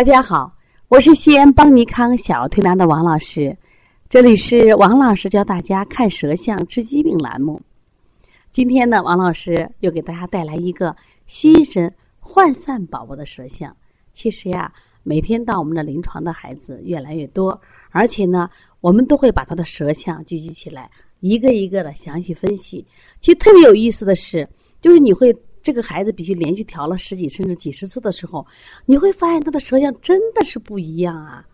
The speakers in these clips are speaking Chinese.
大家好，我是西安邦尼康小儿推拿的王老师，这里是王老师教大家看舌象治疾病栏目。今天呢，王老师又给大家带来一个心神涣散宝宝的舌象。其实呀，每天到我们的临床的孩子越来越多，而且呢，我们都会把他的舌象聚集起来，一个一个的详细分析。其实特别有意思的是，就是你会。这个孩子必须连续调了十几甚至几十次的时候，你会发现他的舌象真的是不一样啊！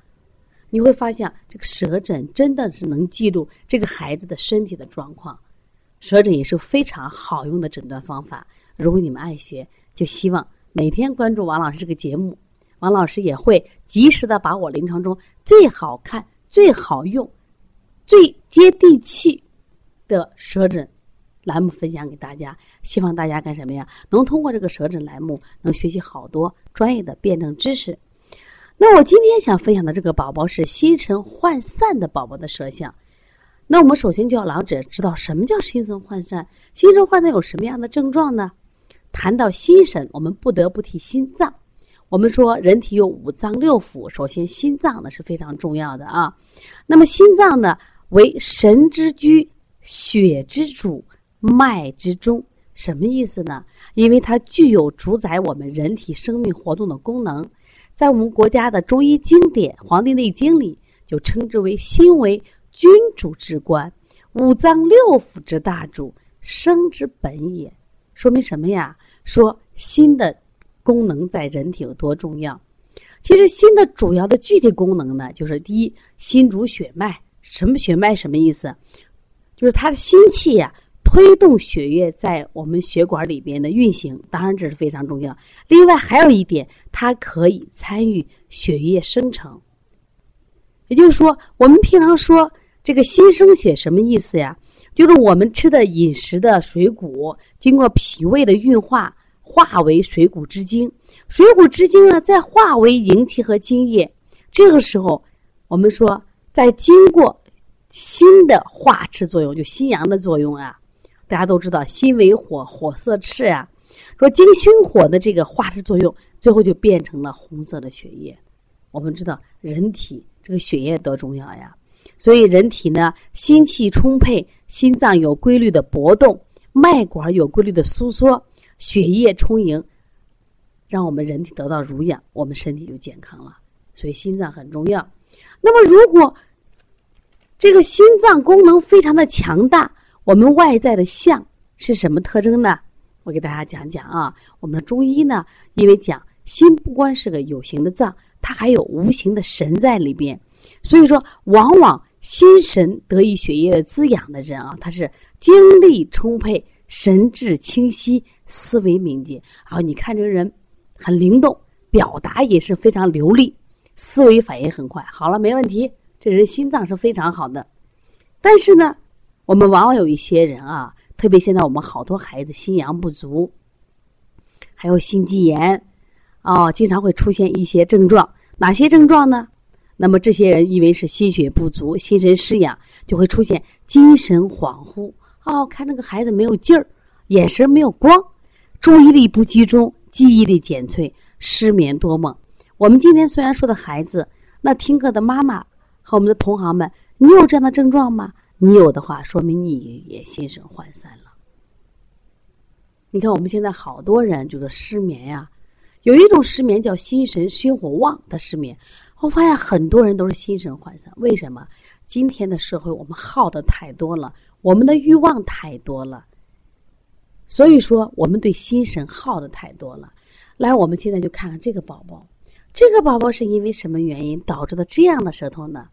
你会发现这个舌诊真的是能记录这个孩子的身体的状况，舌诊也是非常好用的诊断方法。如果你们爱学，就希望每天关注王老师这个节目，王老师也会及时的把我临床中最好看、最好用、最接地气的舌诊。栏目分享给大家，希望大家干什么呀？能通过这个舌诊栏目，能学习好多专业的辩证知识。那我今天想分享的这个宝宝是心神涣散的宝宝的舌象。那我们首先就要老者知道什么叫心神涣散，心神涣散有什么样的症状呢？谈到心神，我们不得不提心脏。我们说人体有五脏六腑，首先心脏呢是非常重要的啊。那么心脏呢为神之居，血之主。脉之中什么意思呢？因为它具有主宰我们人体生命活动的功能，在我们国家的中医经典《黄帝内经》里就称之为心为君主之官，五脏六腑之大主，生之本也。说明什么呀？说心的功能在人体有多重要？其实心的主要的具体功能呢，就是第一，心主血脉。什么血脉？什么意思？就是它的心气呀。推动血液在我们血管里边的运行，当然这是非常重要。另外还有一点，它可以参与血液生成。也就是说，我们平常说这个心生血什么意思呀？就是我们吃的饮食的水谷经过脾胃的运化，化为水谷之精，水谷之精呢再化为营气和精液。这个时候，我们说在经过心的化之作用，就心阳的作用啊。大家都知道，心为火，火色赤呀。说经熏火的这个化之作用，最后就变成了红色的血液。我们知道，人体这个血液多重要呀。所以，人体呢，心气充沛，心脏有规律的搏动，脉管有规律的收缩，血液充盈，让我们人体得到濡养，我们身体就健康了。所以，心脏很重要。那么，如果这个心脏功能非常的强大，我们外在的相是什么特征呢？我给大家讲讲啊。我们的中医呢，因为讲心不光是个有形的脏，它还有无形的神在里边。所以说，往往心神得以血液滋养的人啊，他是精力充沛、神志清晰、思维敏捷。然后你看这个人很灵动，表达也是非常流利，思维反应很快。好了，没问题，这人心脏是非常好的。但是呢。我们往往有一些人啊，特别现在我们好多孩子心阳不足，还有心肌炎，哦，经常会出现一些症状。哪些症状呢？那么这些人因为是心血不足、心神失养，就会出现精神恍惚。哦，看那个孩子没有劲儿，眼神没有光，注意力不集中，记忆力减退，失眠多梦。我们今天虽然说的孩子，那听课的妈妈和我们的同行们，你有这样的症状吗？你有的话，说明你也心神涣散了。你看，我们现在好多人就是失眠呀，有一种失眠叫心神心火旺的失眠。我发现很多人都是心神涣散，为什么？今天的社会我们耗的太多了，我们的欲望太多了，所以说我们对心神耗的太多了。来，我们现在就看看这个宝宝，这个宝宝是因为什么原因导致的这样的舌头呢？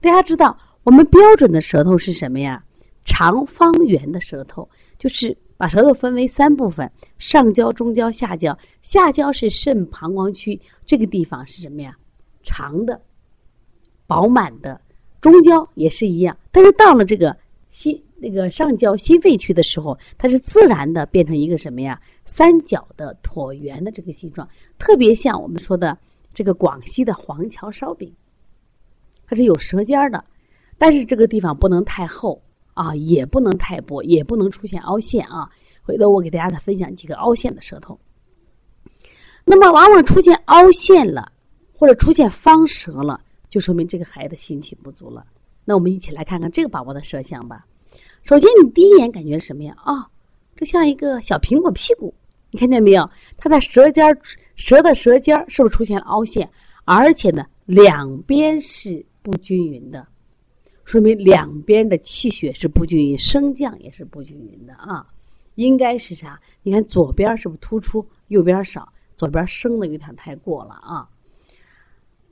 大家知道。我们标准的舌头是什么呀？长方圆的舌头，就是把舌头分为三部分：上焦、中焦、下焦。下焦是肾膀胱区，这个地方是什么呀？长的、饱满的。中焦也是一样，但是到了这个心那个上焦心肺区的时候，它是自然的变成一个什么呀？三角的椭圆的这个形状，特别像我们说的这个广西的黄桥烧饼，它是有舌尖的。但是这个地方不能太厚啊，也不能太薄，也不能出现凹陷啊。回头我给大家再分享几个凹陷的舌头。那么往往出现凹陷了，或者出现方舌了，就说明这个孩子心气不足了。那我们一起来看看这个宝宝的舌象吧。首先，你第一眼感觉什么呀？啊，这像一个小苹果屁股，你看见没有？它在舌尖舌的舌尖是不是出现了凹陷？而且呢，两边是不均匀的，说明两边的气血是不均匀，升降也是不均匀的啊。应该是啥？你看左边是不是突出，右边少？左边升的有点太过了啊。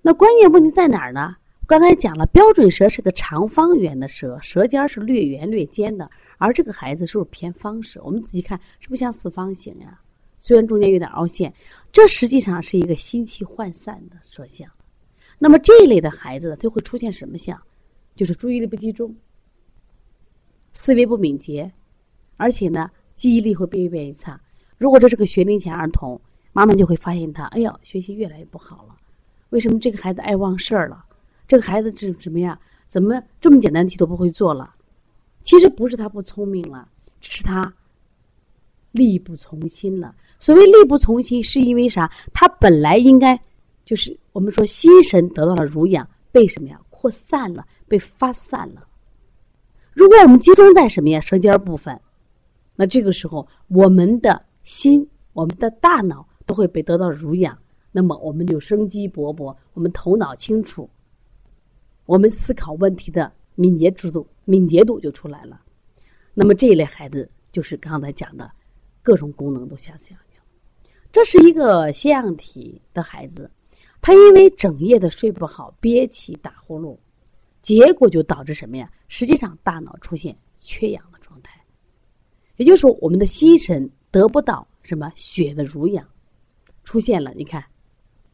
那关键问题在哪儿呢？刚才讲了，标准舌是个长方圆的舌，舌尖是略圆略尖的，而这个孩子是不是偏方舌？我们仔细看，是不是像四方形呀？虽然中间有点凹陷，这实际上是一个心气涣散的舌象。那么这一类的孩子，他会出现什么象？就是注意力不集中，思维不敏捷，而且呢。记忆力会变越变越差。如果这是个学龄前儿童，妈妈就会发现他，哎呀，学习越来越不好了。为什么这个孩子爱忘事儿了？这个孩子这怎么样？怎么这么简单的题都不会做了？其实不是他不聪明了，只是他力不从心了。所谓力不从心，是因为啥？他本来应该就是我们说心神得到了濡养，被什么呀？扩散了，被发散了。如果我们集中在什么呀？舌尖部分。那这个时候，我们的心、我们的大脑都会被得到濡养，那么我们就生机勃勃，我们头脑清楚，我们思考问题的敏捷度、敏捷度就出来了。那么这一类孩子就是刚才讲的，各种功能都下降这是一个腺样体的孩子，他因为整夜的睡不好，憋气、打呼噜，结果就导致什么呀？实际上大脑出现缺氧的状态。也就是说，我们的心神得不到什么血的濡养，出现了。你看，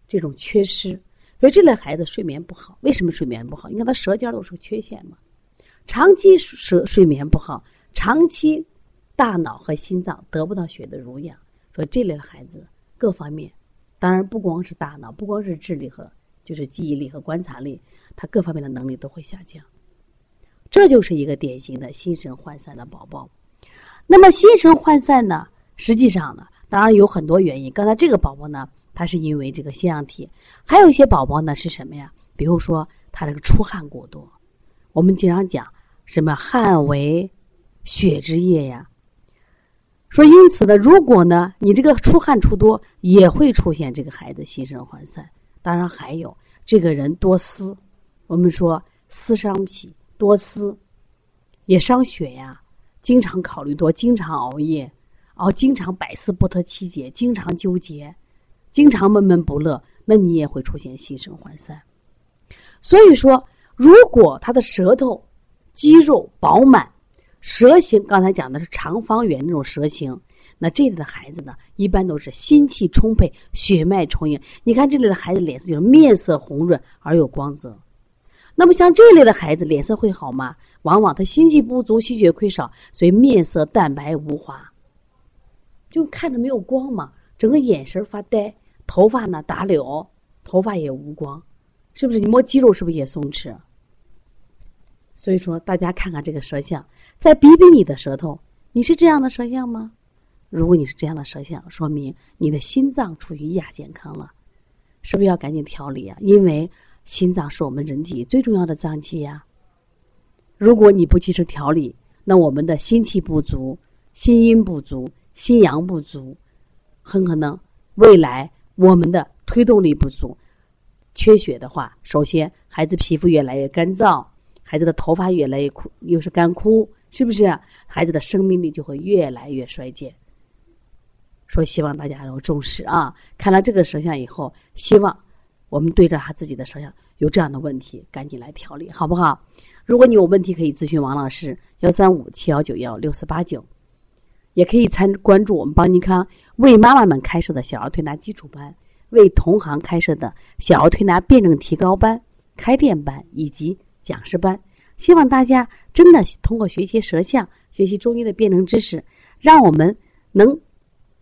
这种缺失，所以这类孩子睡眠不好。为什么睡眠不好？你看他舌尖都是缺陷嘛。长期舌睡眠不好，长期大脑和心脏得不到血的濡养，所以这类孩子各方面，当然不光是大脑，不光是智力和就是记忆力和观察力，他各方面的能力都会下降。这就是一个典型的心神涣散的宝宝。那么心神涣散呢？实际上呢，当然有很多原因。刚才这个宝宝呢，他是因为这个腺样体；还有一些宝宝呢是什么呀？比如说他这个出汗过多。我们经常讲什么汗为血之液呀。说因此呢，如果呢你这个出汗出多，也会出现这个孩子心神涣散。当然还有这个人多思，我们说思伤脾，多思也伤血呀。经常考虑多，经常熬夜，熬经常百思不得其解，经常纠结，经常闷闷不乐，那你也会出现心神涣散。所以说，如果他的舌头肌肉饱满，蛇形刚才讲的是长方圆那种蛇形，那这类的孩子呢，一般都是心气充沛，血脉充盈。你看这类的孩子脸色就是面色红润而有光泽。那么像这类的孩子脸色会好吗？往往他心气不足，气血亏少，所以面色淡白无华，就看着没有光嘛，整个眼神发呆，头发呢打绺，头发也无光，是不是？你摸肌肉是不是也松弛？所以说，大家看看这个舌象，再比比你的舌头，你是这样的舌象吗？如果你是这样的舌象，说明你的心脏处于亚健康了，是不是要赶紧调理啊？因为心脏是我们人体最重要的脏器呀。如果你不及时调理，那我们的心气不足、心阴不足、心阳不足，很可能未来我们的推动力不足、缺血的话，首先孩子皮肤越来越干燥，孩子的头发越来越枯，又是干枯，是不是？孩子的生命力就会越来越衰减。说希望大家要重视啊！看了这个舌象以后，希望我们对着他自己的舌象有这样的问题，赶紧来调理，好不好？如果你有问题，可以咨询王老师，幺三五七幺九幺六四八九，也可以参关注我们邦尼康为妈妈们开设的小儿推拿基础班，为同行开设的小儿推拿辩证提高班、开店班以及讲师班。希望大家真的通过学习舌象、学习中医的辩证知识，让我们能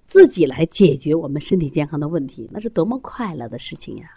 自己来解决我们身体健康的问题，那是多么快乐的事情呀！